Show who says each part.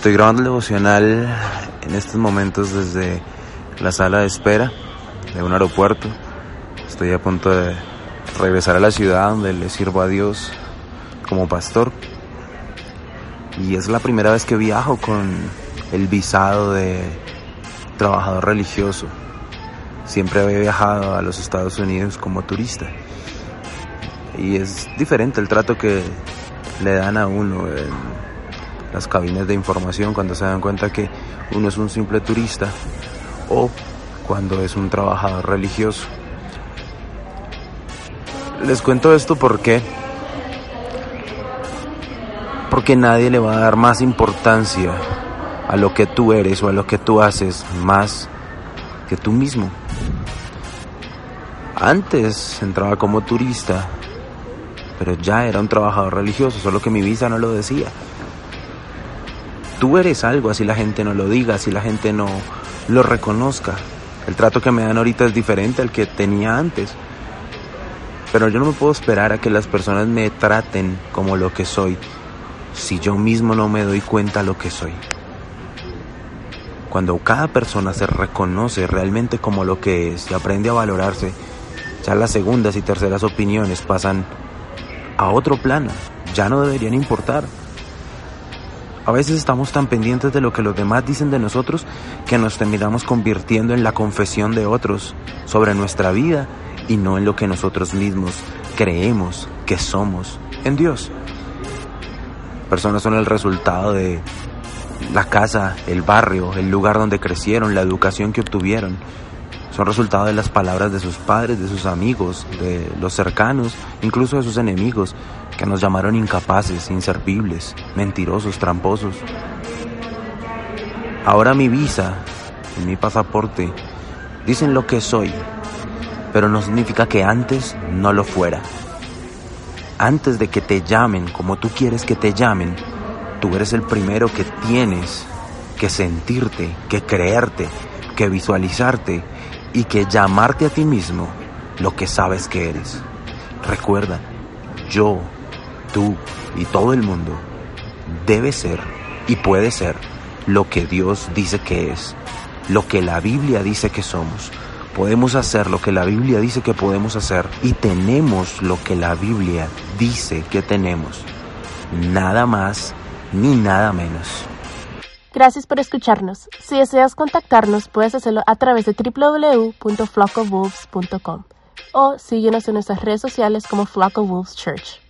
Speaker 1: Estoy grabando devocional en estos momentos desde la sala de espera de un aeropuerto. Estoy a punto de regresar a la ciudad donde le sirvo a Dios como pastor. Y es la primera vez que viajo con el visado de trabajador religioso. Siempre había viajado a los Estados Unidos como turista. Y es diferente el trato que le dan a uno las cabinas de información cuando se dan cuenta que uno es un simple turista o cuando es un trabajador religioso. Les cuento esto porque porque nadie le va a dar más importancia a lo que tú eres o a lo que tú haces más que tú mismo. Antes entraba como turista, pero ya era un trabajador religioso, solo que mi visa no lo decía tú eres algo, así la gente no lo diga, así la gente no lo reconozca. El trato que me dan ahorita es diferente al que tenía antes. Pero yo no me puedo esperar a que las personas me traten como lo que soy si yo mismo no me doy cuenta lo que soy. Cuando cada persona se reconoce realmente como lo que es y aprende a valorarse, ya las segundas y terceras opiniones pasan a otro plano, ya no deberían importar. A veces estamos tan pendientes de lo que los demás dicen de nosotros que nos terminamos convirtiendo en la confesión de otros sobre nuestra vida y no en lo que nosotros mismos creemos que somos en Dios. Personas son el resultado de la casa, el barrio, el lugar donde crecieron, la educación que obtuvieron. Son resultado de las palabras de sus padres, de sus amigos, de los cercanos, incluso de sus enemigos que nos llamaron incapaces, inservibles, mentirosos, tramposos. Ahora mi visa y mi pasaporte dicen lo que soy, pero no significa que antes no lo fuera. Antes de que te llamen como tú quieres que te llamen, tú eres el primero que tienes que sentirte, que creerte, que visualizarte y que llamarte a ti mismo lo que sabes que eres. Recuerda, yo tú y todo el mundo debe ser y puede ser lo que Dios dice que es, lo que la Biblia dice que somos. Podemos hacer lo que la Biblia dice que podemos hacer y tenemos lo que la Biblia dice que tenemos. Nada más ni nada menos.
Speaker 2: Gracias por escucharnos. Si deseas contactarnos, puedes hacerlo a través de www.flockofwolves.com o síguenos en nuestras redes sociales como Flock of Wolves Church.